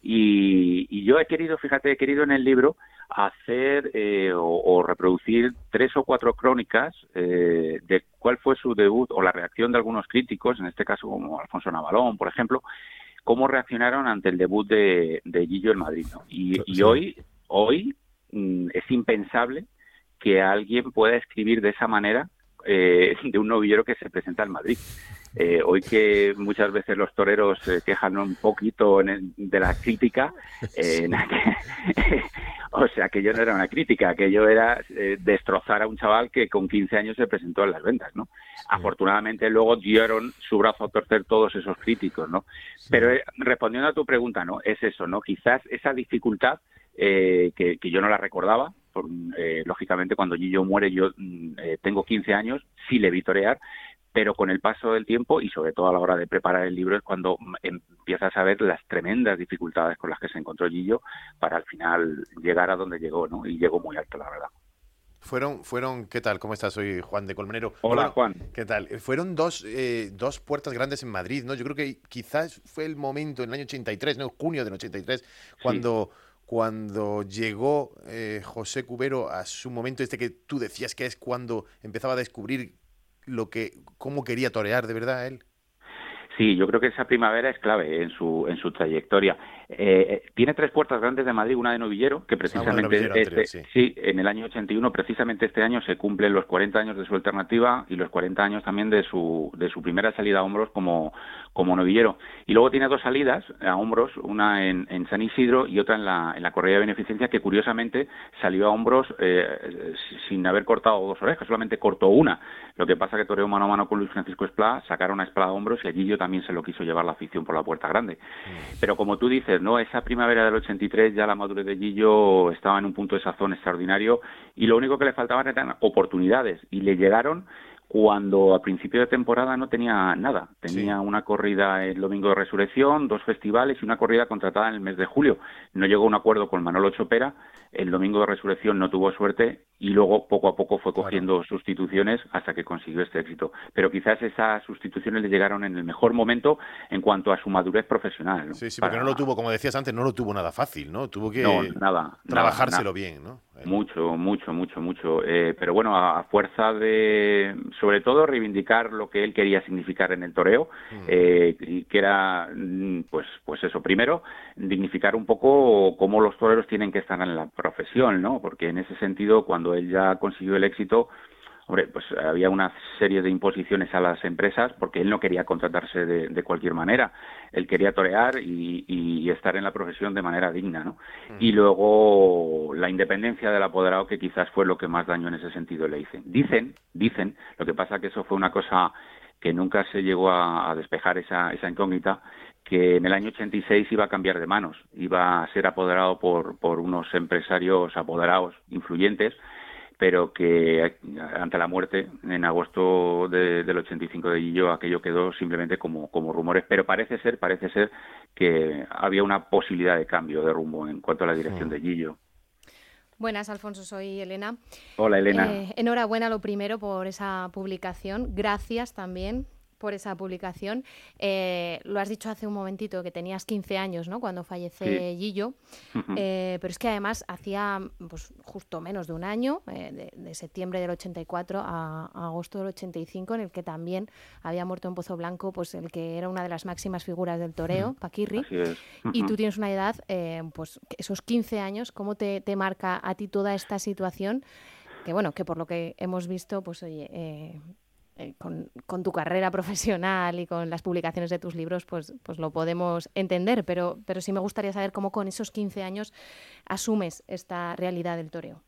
Y, y, yo he querido, fíjate, he querido en el libro hacer eh, o, reproducir tres o cuatro crónicas eh, de cuál fue su debut o la reacción de algunos críticos, en este caso como Alfonso Navalón, por ejemplo, cómo reaccionaron ante el debut de, de Gillo en Madrid. ¿no? Y, y hoy, hoy es impensable que alguien pueda escribir de esa manera eh, de un novillero que se presenta en Madrid. Eh, hoy que muchas veces los toreros se quejan un poquito de la crítica, eh, o sea, que yo no era una crítica, que yo era destrozar a un chaval que con 15 años se presentó en las ventas, ¿no? Afortunadamente luego dieron su brazo a torcer todos esos críticos, ¿no? Pero respondiendo a tu pregunta, ¿no? Es eso, ¿no? Quizás esa dificultad eh, que, yo no la recordaba. Eh, lógicamente, cuando Gillo muere, yo mm, eh, tengo 15 años, sí le vi torear, pero con el paso del tiempo y sobre todo a la hora de preparar el libro es cuando empiezas a ver las tremendas dificultades con las que se encontró Gillo para al final llegar a donde llegó, ¿no? Y llegó muy alto, la verdad. Fueron, fueron, ¿qué tal? ¿Cómo estás? Soy Juan de Colmenero. Hola, Juan. ¿Qué tal? Fueron dos, dos puertas grandes en Madrid, ¿no? Yo creo que quizás fue el momento en el año 83, ¿no? Junio del 83, cuando cuando llegó eh, José Cubero a su momento este que tú decías que es cuando empezaba a descubrir lo que cómo quería torear de verdad él? Sí, yo creo que esa primavera es clave en su en su trayectoria. Eh, tiene tres puertas grandes de Madrid, una de novillero, que ah, precisamente este, sí. en el año 81, precisamente este año se cumplen los 40 años de su alternativa y los 40 años también de su de su primera salida a hombros como como novillero. Y luego tiene dos salidas a hombros, una en, en San Isidro y otra en la en la correa de beneficencia que curiosamente salió a hombros eh, sin haber cortado dos orejas, solamente cortó una. Lo que pasa que toreó mano a mano con Luis Francisco Esplá, sacaron una espada a hombros y allí yo también se lo quiso llevar la afición por la puerta grande. Mm. Pero como tú dices, ¿no? Esa primavera del 83 ya la madurez de Gillo estaba en un punto de sazón extraordinario y lo único que le faltaban eran oportunidades y le llegaron cuando a principio de temporada no tenía nada. Tenía una corrida el domingo de resurrección, dos festivales y una corrida contratada en el mes de julio. No llegó a un acuerdo con Manolo Chopera, el domingo de resurrección no tuvo suerte y luego poco a poco fue cogiendo sustituciones hasta que consiguió este éxito. Pero quizás esas sustituciones le llegaron en el mejor momento en cuanto a su madurez profesional. Sí, sí, porque no lo tuvo, como decías antes, no lo tuvo nada fácil, ¿no? Tuvo que nada, trabajárselo bien, ¿no? Mucho, mucho, mucho, mucho. Eh, pero bueno, a, fuerza de, sobre todo, reivindicar lo que él quería significar en el toreo, mm. eh, y que era, mm, pues, pues eso, primero, dignificar un poco cómo los toreros tienen que estar en la profesión, ¿no? Porque en ese sentido, cuando él ya consiguió el éxito, hombre, pues había una serie de imposiciones a las empresas porque él no quería contratarse de, cualquier manera. Él quería torear y, estar en la profesión de manera digna, ¿no? Y luego la independencia del apoderado que quizás fue lo que más daño en ese sentido le hice. Dicen, dicen, lo que pasa que eso fue una cosa que nunca se llegó a, despejar esa, esa incógnita, que en el año 86 iba a cambiar de manos, iba a ser apoderado por, por unos empresarios apoderados influyentes, pero que ante la muerte en agosto del 85 de Gillo aquello quedó simplemente como, como rumores, pero parece ser, parece ser que había una posibilidad de cambio de rumbo en cuanto a la dirección de Gillo. Buenas, Alfonso, soy Elena. Hola, Elena. Eh, enhorabuena lo primero por esa publicación. Gracias también por esa publicación. Eh, lo has dicho hace un momentito que tenías 15 años, ¿no? Cuando fallece Gillo, eh, pero es que además hacía pues, justo menos de un año, eh, de, septiembre del 84 a, agosto del 85, en el que también había muerto en Pozo Blanco, pues el que era una de las máximas figuras del toreo, Paquirri. Y tú tienes una edad, pues esos 15 años, ¿cómo te, te marca a ti toda esta situación? que bueno, que por lo que hemos visto, pues oye, eh, eh, con, tu carrera profesional y con las publicaciones de tus libros, pues, pues lo podemos entender, pero, pero sí me gustaría saber cómo con esos 15 años asumes esta realidad del toreo.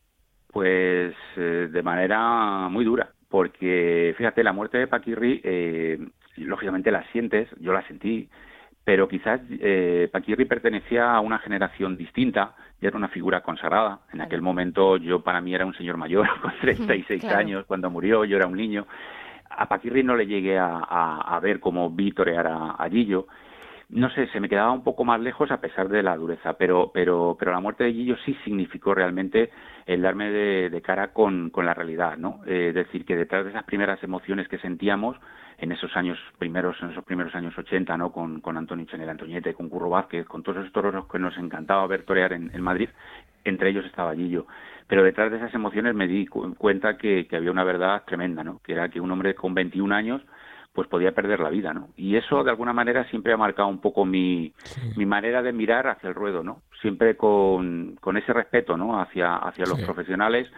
Pues eh, de manera muy dura, porque fíjate, la muerte de Paquirri, eh, lógicamente la sientes, yo la sentí, pero quizás eh, Paquirri pertenecía a una generación distinta, ya era una figura consagrada. En aquel momento yo para mí era un señor mayor, con 36 años, cuando murió yo era un niño a Paquirri no le llegué a, ver cómo vi torear a, Gillo. No sé, se me quedaba un poco más lejos a pesar de la dureza, pero, pero, pero la muerte de Gillo sí significó realmente el darme de, cara con, la realidad, ¿no? Eh, decir, que detrás de esas primeras emociones que sentíamos en esos años primeros, en esos primeros años 80, ¿no? Con, con Antonio Chanel Antoñete, con Curro Vázquez, con todos esos toros que nos encantaba ver torear en, en Madrid, entre ellos estaba Gillo pero detrás de esas emociones me di cuenta que, había una verdad tremenda, ¿no? Que era que un hombre con 21 años pues podía perder la vida, ¿no? Y eso de alguna manera siempre ha marcado un poco mi, mi manera de mirar hacia el ruedo, ¿no? Siempre con, con ese respeto, ¿no? Hacia, hacia los profesionales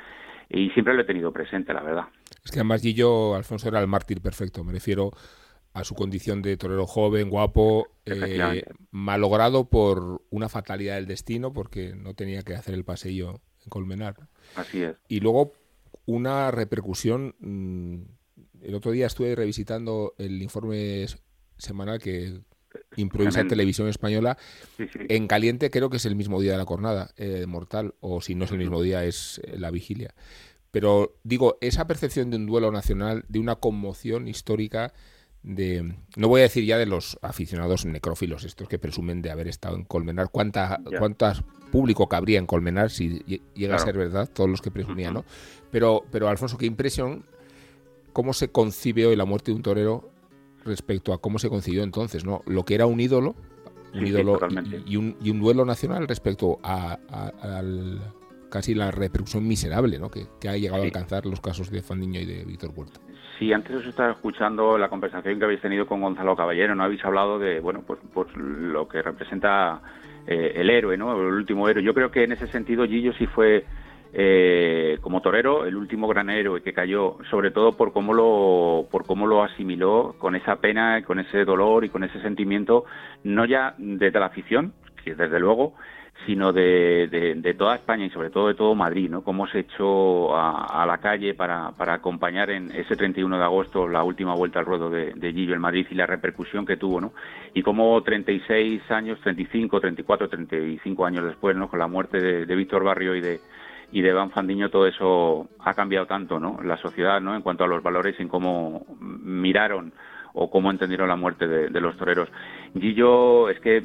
y siempre lo he tenido presente, la verdad. Es que además Guillo Alfonso era el mártir perfecto, me refiero a su condición de torero joven, guapo, eh, malogrado por una fatalidad del destino, porque no tenía que hacer el Colmenar. Así es. Y luego una repercusión. Mm, el otro día estuve revisitando el informe semanal que improvisa Televisión Española. En caliente creo que es el mismo día de la jornada eh, mortal, o si no es el mismo día, es eh, la vigilia. Pero digo, esa percepción de un duelo nacional, de una conmoción histórica, de no voy a decir ya de los aficionados necrófilos, estos que presumen de haber estado en Colmenar, cuánta, cuántas público cabría en Colmenar si llega a ser verdad, todos los que presumían, ¿no? Pero, pero Alfonso, qué impresión, cómo se concibe hoy la muerte de un torero respecto a cómo se concibió entonces, ¿no? Lo que era un ídolo, un ídolo y, un, y, un, duelo nacional respecto a, casi la repercusión miserable ¿no? que, ha llegado a alcanzar los casos de Fandiño y de Víctor Puerto. Sí, antes os estaba escuchando la conversación que habéis tenido con Gonzalo Caballero, ¿no? Habéis hablado de, bueno, pues, pues lo que representa eh, el héroe, ¿no? El último héroe. Yo creo que en ese sentido Gillo sí fue eh, como torero el último gran héroe que cayó, sobre todo por cómo lo por cómo lo asimiló con esa pena, con ese dolor y con ese sentimiento, no ya desde la afición, que desde luego, sino de, de, toda España y sobre todo de todo Madrid, ¿no? Cómo se echó a, la calle para, para, acompañar en ese 31 de agosto la última vuelta al ruedo de, de Gillo en Madrid y la repercusión que tuvo, ¿no? Y cómo 36 años, 35, 34, 35 años después, ¿no? Con la muerte de, Víctor Barrio y de y de Van Fandiño todo eso ha cambiado tanto, ¿no? La sociedad, ¿no? En cuanto a los valores, en cómo miraron o cómo entendieron la muerte de, los toreros. Gillo, es que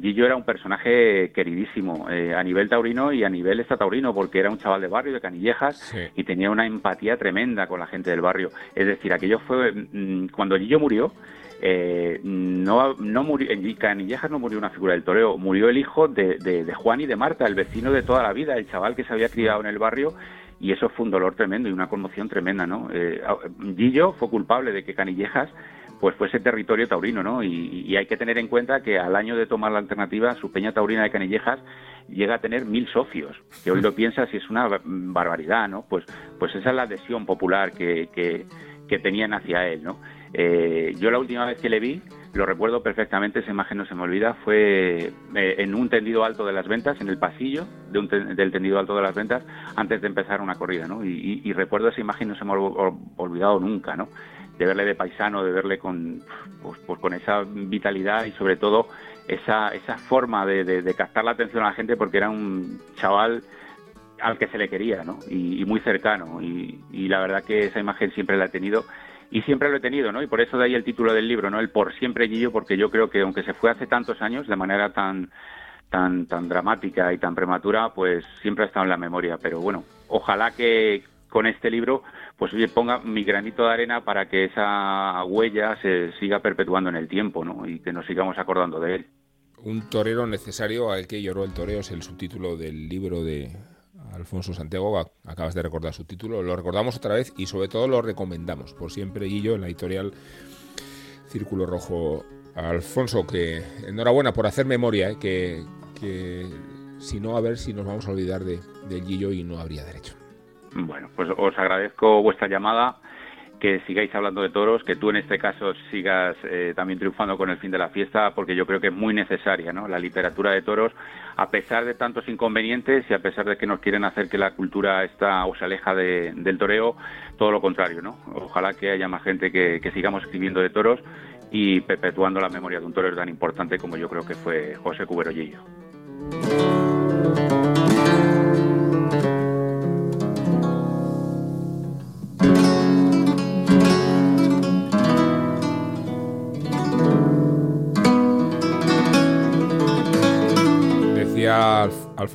Gillo era un personaje queridísimo eh, a nivel taurino y a nivel estataurino, porque era un chaval de barrio, de Canillejas, y tenía una empatía tremenda con la gente del barrio. Es decir, aquello fue, mm, cuando Gillo murió, eh, no, no murió, en Canillejas no murió una figura del toreo, murió el hijo de, de, Juan y de Marta, el vecino de toda la vida, el chaval que se había criado en el barrio y eso fue un dolor tremendo y una conmoción tremenda, ¿no? Eh, Gillo fue culpable de que Canillejas pues fuese territorio taurino, ¿no? Y, hay que tener en cuenta que al año de tomar la alternativa, su peña taurina de Canillejas llega a tener mil socios, que hoy lo piensas y es una barbaridad, ¿no? Pues, pues esa es la adhesión popular que, que, tenían hacia él, ¿no? Eh, yo la última vez que le vi, lo recuerdo perfectamente, esa imagen no se me olvida, fue eh, en un tendido alto de las ventas, en el pasillo de un del tendido alto de las ventas, antes de empezar una corrida, ¿no? Y, y recuerdo esa imagen, no se me ha olvidado nunca, ¿no? De verle de paisano, de verle con, pues, pues, con esa vitalidad y sobre todo esa, esa forma de, captar la atención a la gente porque era un chaval al que se le quería, ¿no? Y, muy cercano. Y, la verdad que esa imagen siempre la he tenido y siempre lo he tenido, ¿no? Y por eso de ahí el título del libro, ¿no? El por siempre Gillo, porque yo creo que aunque se fue hace tantos años de manera tan tan tan dramática y tan prematura, pues siempre ha estado en la memoria. Pero bueno, ojalá que con este libro pues oye, ponga mi granito de arena para que esa huella se siga perpetuando en el tiempo, ¿no? Y que nos sigamos acordando de él. Un torero necesario al que lloró el toreo es el subtítulo del libro de Alfonso Santiago. Acabas de recordar su título. Lo recordamos otra vez y sobre todo lo recomendamos por siempre Guillo en la editorial Círculo Rojo. Alfonso, que enhorabuena por hacer memoria, ¿eh? que, si no, a ver si nos vamos a olvidar de, de Guillo y no habría derecho. Bueno, pues os agradezco vuestra llamada, que sigáis hablando de toros, que tú en este caso sigas eh, también triunfando con el fin de la fiesta, porque yo creo que es muy necesaria ¿no? la literatura de toros, a pesar de tantos inconvenientes y a pesar de que nos quieren hacer que la cultura está o se aleja del toreo, todo lo contrario. ¿no? Ojalá que haya más gente que, sigamos escribiendo de toros y perpetuando la memoria de un torero tan importante como yo creo que fue José Cubero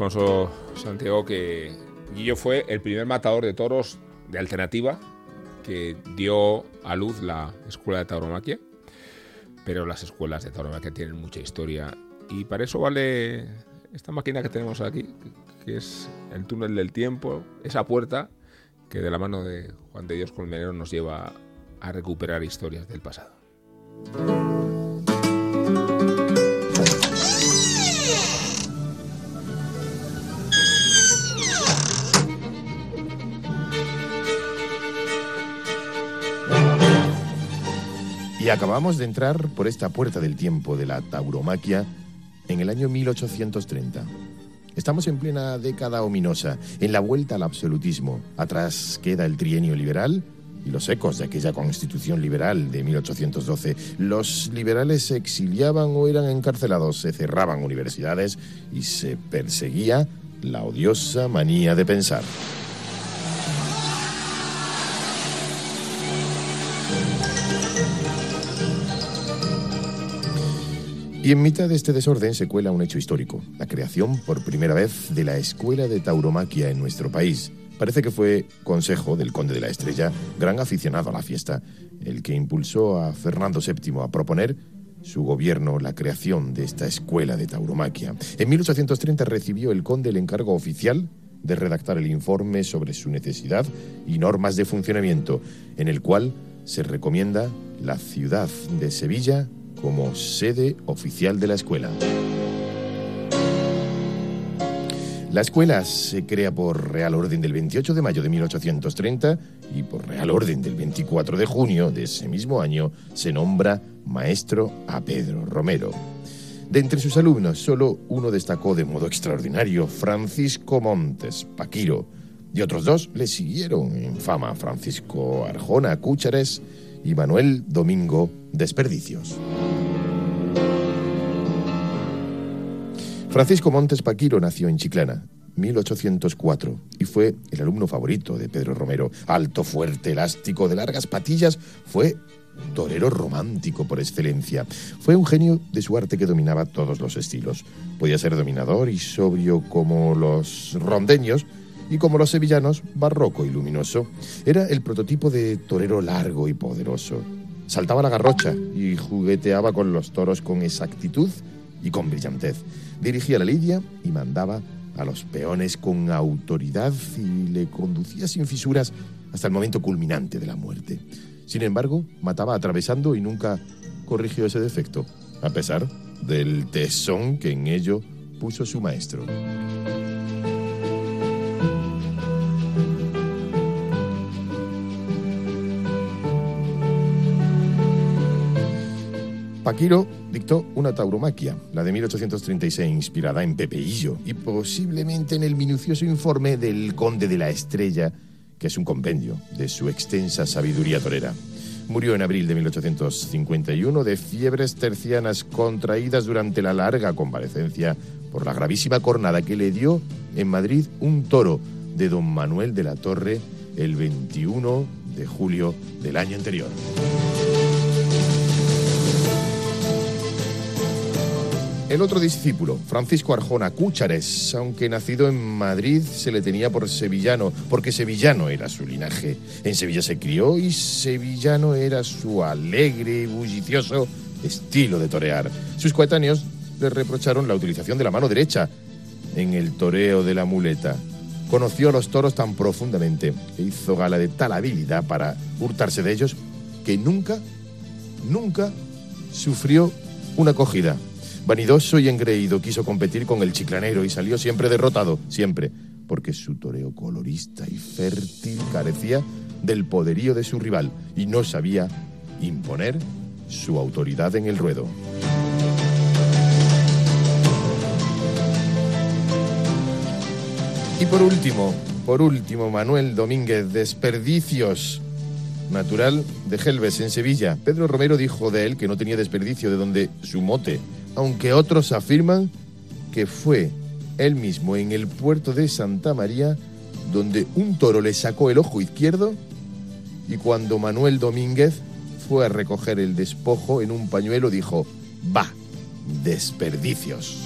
Alfonso Santiago que Guillo fue el primer matador de toros de alternativa que dio a luz la escuela de tauromaquia, pero las escuelas de tauromaquia tienen mucha historia y para eso vale esta máquina que tenemos aquí, que es el túnel del tiempo, esa puerta que de la mano de Juan de Dios Colmenero nos lleva a recuperar historias del pasado. Y acabamos de entrar por esta puerta del tiempo de la tauromaquia en el año 1830. Estamos en plena década ominosa, en la vuelta al absolutismo. Atrás queda el trienio liberal y los ecos de aquella constitución liberal de 1812. Los liberales se exiliaban o eran encarcelados, se cerraban universidades y se perseguía la odiosa manía de pensar. Y en mitad de este desorden se cuela un hecho histórico, la creación por primera vez de la Escuela de Tauromaquia en nuestro país. Parece que fue consejo del conde de la Estrella, gran aficionado a la fiesta, el que impulsó a Fernando VII a proponer su gobierno la creación de esta escuela de tauromaquia. En 1830 recibió el conde el encargo oficial de redactar el informe sobre su necesidad y normas de funcionamiento, en el cual se recomienda la ciudad de Sevilla como sede oficial de la escuela. La escuela se crea por Real Orden del 28 de mayo de 1830 y por Real Orden del 24 de junio de ese mismo año se nombra maestro a Pedro Romero. De entre sus alumnos, solo uno destacó de modo extraordinario, Francisco Montes Paquiro, y otros dos le siguieron en fama, Francisco Arjona Cúchares y Manuel Domingo Desperdicios. Francisco Montes Paquiro nació en Chiclana. 1804 y fue el alumno favorito de Pedro Romero. Alto, fuerte, elástico, de largas patillas, fue torero romántico por excelencia. Fue un genio de su arte que dominaba todos los estilos. Podía ser dominador y sobrio como los rondeños y como los sevillanos, barroco y luminoso. Era el prototipo de torero largo y poderoso. Saltaba la garrocha y jugueteaba con los toros con exactitud y con brillantez. Dirigía la lidia y mandaba a los peones con autoridad y le conducía sin fisuras hasta el momento culminante de la muerte. Sin embargo, mataba atravesando y nunca corrigió ese defecto, a pesar del tesón que en ello puso su maestro. Paquiro dictó una tauromaquia, la de 1836, inspirada en Pepeillo y posiblemente en el minucioso informe del Conde de la Estrella, que es un compendio de su extensa sabiduría torera. Murió en abril de 1851 de fiebres tercianas contraídas durante la larga convalecencia por la gravísima cornada que le dio en Madrid un toro de don Manuel de la Torre el 21 de julio del año anterior. El otro discípulo, Francisco Arjona Cúchares, aunque nacido en Madrid, se le tenía por sevillano, porque sevillano era su linaje. En Sevilla se crió y sevillano era su alegre y bullicioso estilo de torear. Sus coetáneos le reprocharon la utilización de la mano derecha en el toreo de la muleta. Conoció a los toros tan profundamente e hizo gala de tal habilidad para hurtarse de ellos que nunca, nunca sufrió una cogida. Vanidoso y engreído quiso competir con el chiclanero y salió siempre derrotado, siempre, porque su toreo colorista y fértil carecía del poderío de su rival y no sabía imponer su autoridad en el ruedo. Y por último, por último, Manuel Domínguez, desperdicios. Natural de Gelbes, en Sevilla. Pedro Romero dijo de él que no tenía desperdicio, de donde su mote, aunque otros afirman que fue él mismo en el puerto de Santa María donde un toro le sacó el ojo izquierdo y cuando Manuel Domínguez fue a recoger el despojo en un pañuelo dijo, va, desperdicios.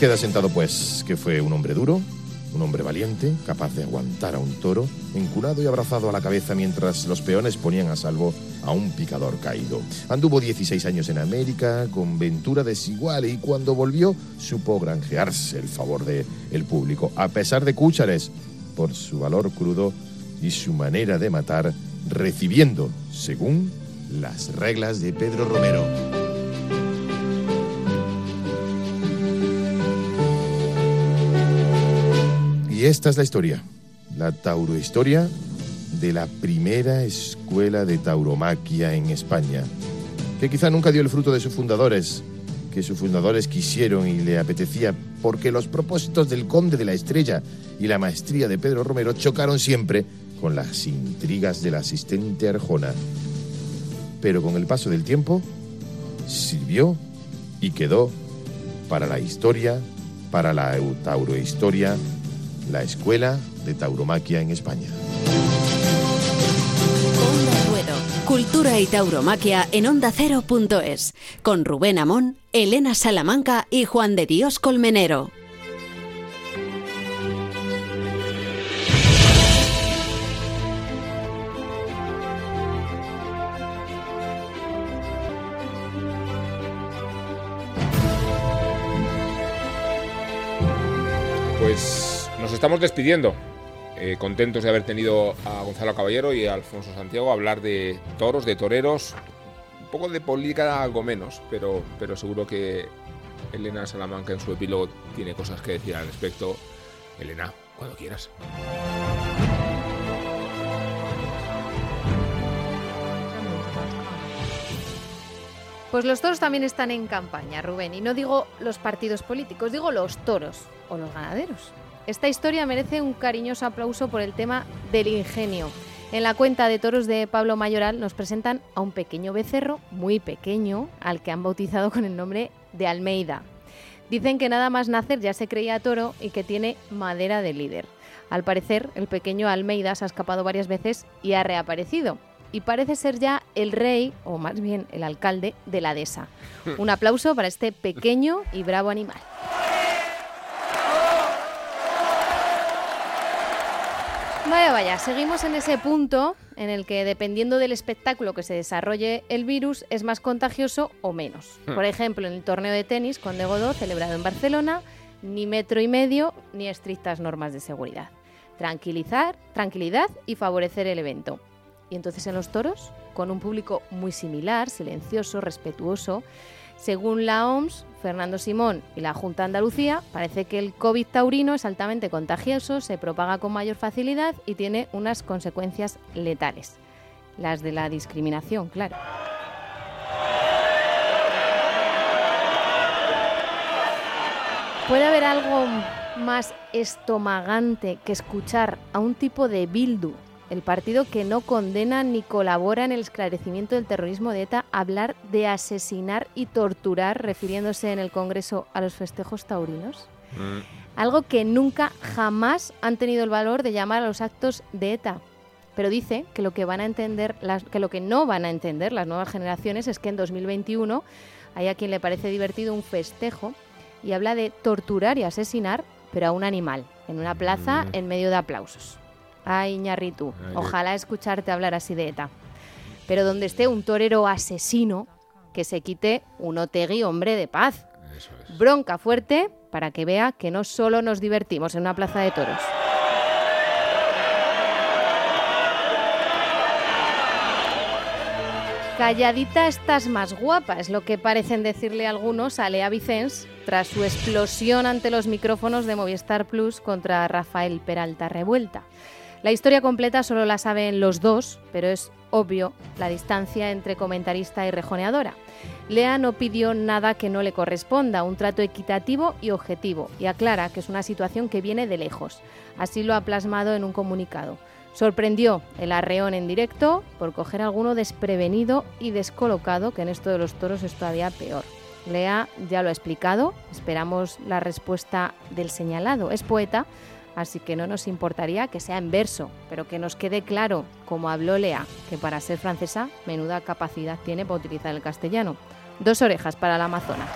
Queda sentado pues que fue un hombre duro, un hombre valiente, capaz de aguantar a un toro, encunado y abrazado a la cabeza mientras los peones ponían a salvo a un picador caído. Anduvo 16 años en América con ventura desigual y cuando volvió supo granjearse el favor del el público, a pesar de cúchares, por su valor crudo y su manera de matar, recibiendo, según las reglas de Pedro Romero. Y esta es la historia, la taurohistoria de la primera escuela de tauromaquia en España, que quizá nunca dio el fruto de sus fundadores, que sus fundadores quisieron y le apetecía, porque los propósitos del conde de la estrella y la maestría de Pedro Romero chocaron siempre con las intrigas del asistente Arjona. Pero con el paso del tiempo, sirvió y quedó para la historia, para la taurohistoria, la Escuela de Tauromaquia en España. Cultura y Tauromaquia en Onda Cero.es, con Rubén Amón, Elena Salamanca y Juan de Dios Colmenero. Estamos despidiendo. Eh, contentos de haber tenido a Gonzalo Caballero y a Alfonso Santiago a hablar de toros, de toreros, un poco de política, algo menos, pero, pero seguro que Elena Salamanca en su epílogo tiene cosas que decir al respecto. Elena, cuando quieras. Pues los toros también están en campaña, Rubén. Y no digo los partidos políticos, digo los toros o los ganaderos. Esta historia merece un cariñoso aplauso por el tema del ingenio. En la cuenta de toros de Pablo Mayoral nos presentan a un pequeño becerro, muy pequeño, al que han bautizado con el nombre de Almeida. Dicen que nada más nacer ya se creía toro y que tiene madera de líder. Al parecer, el pequeño Almeida se ha escapado varias veces y ha reaparecido. Y parece ser ya el rey, o más bien el alcalde, de la dehesa. Un aplauso para este pequeño y bravo animal. Vaya, vaya, seguimos en ese punto en el que dependiendo del espectáculo que se desarrolle el virus es más contagioso o menos. Por ejemplo, en el torneo de tenis con Godó celebrado en Barcelona, ni metro y medio ni estrictas normas de seguridad. Tranquilizar, tranquilidad y favorecer el evento. Y entonces en los toros, con un público muy similar, silencioso, respetuoso, según la OMS, Fernando Simón y la Junta de Andalucía, parece que el COVID taurino es altamente contagioso, se propaga con mayor facilidad y tiene unas consecuencias letales. Las de la discriminación, claro. ¿Puede haber algo más estomagante que escuchar a un tipo de Bildu el partido que no condena ni colabora en el esclarecimiento del terrorismo de ETA, hablar de asesinar y torturar, refiriéndose en el Congreso a los festejos taurinos? Mm. Algo que nunca, jamás han tenido el valor de llamar a los actos de ETA. Pero dice que lo que van a entender, que lo que no van a entender las nuevas generaciones es que en 2021 hay a quien le parece divertido un festejo y habla de torturar y asesinar, pero a un animal, en una plaza mm. en medio de aplausos. Ay, Iñarritu, ojalá escucharte hablar así de ETA. Pero donde esté un torero asesino, que se quite un Otegui hombre de paz. Bronca fuerte para que vea que no solo nos divertimos en una plaza de toros. Calladita estás más guapa, es lo que parecen decirle algunos a Lea Vicens tras su explosión ante los micrófonos de Movistar Plus contra Rafael Peralta Revuelta. La historia completa solo la saben los dos, pero es obvio la distancia entre comentarista y rejoneadora. Lea no pidió nada que no le corresponda, un trato equitativo y objetivo, y aclara que es una situación que viene de lejos. Así lo ha plasmado en un comunicado. Sorprendió el arreón en directo por coger alguno desprevenido y descolocado, que en esto de los toros es todavía peor. Lea ya lo ha explicado, esperamos la respuesta del señalado. Es poeta, así que no nos importaría que sea en verso, pero que nos quede claro, como habló Lea, que para ser francesa menuda capacidad tiene para utilizar el castellano. Dos orejas para la amazona.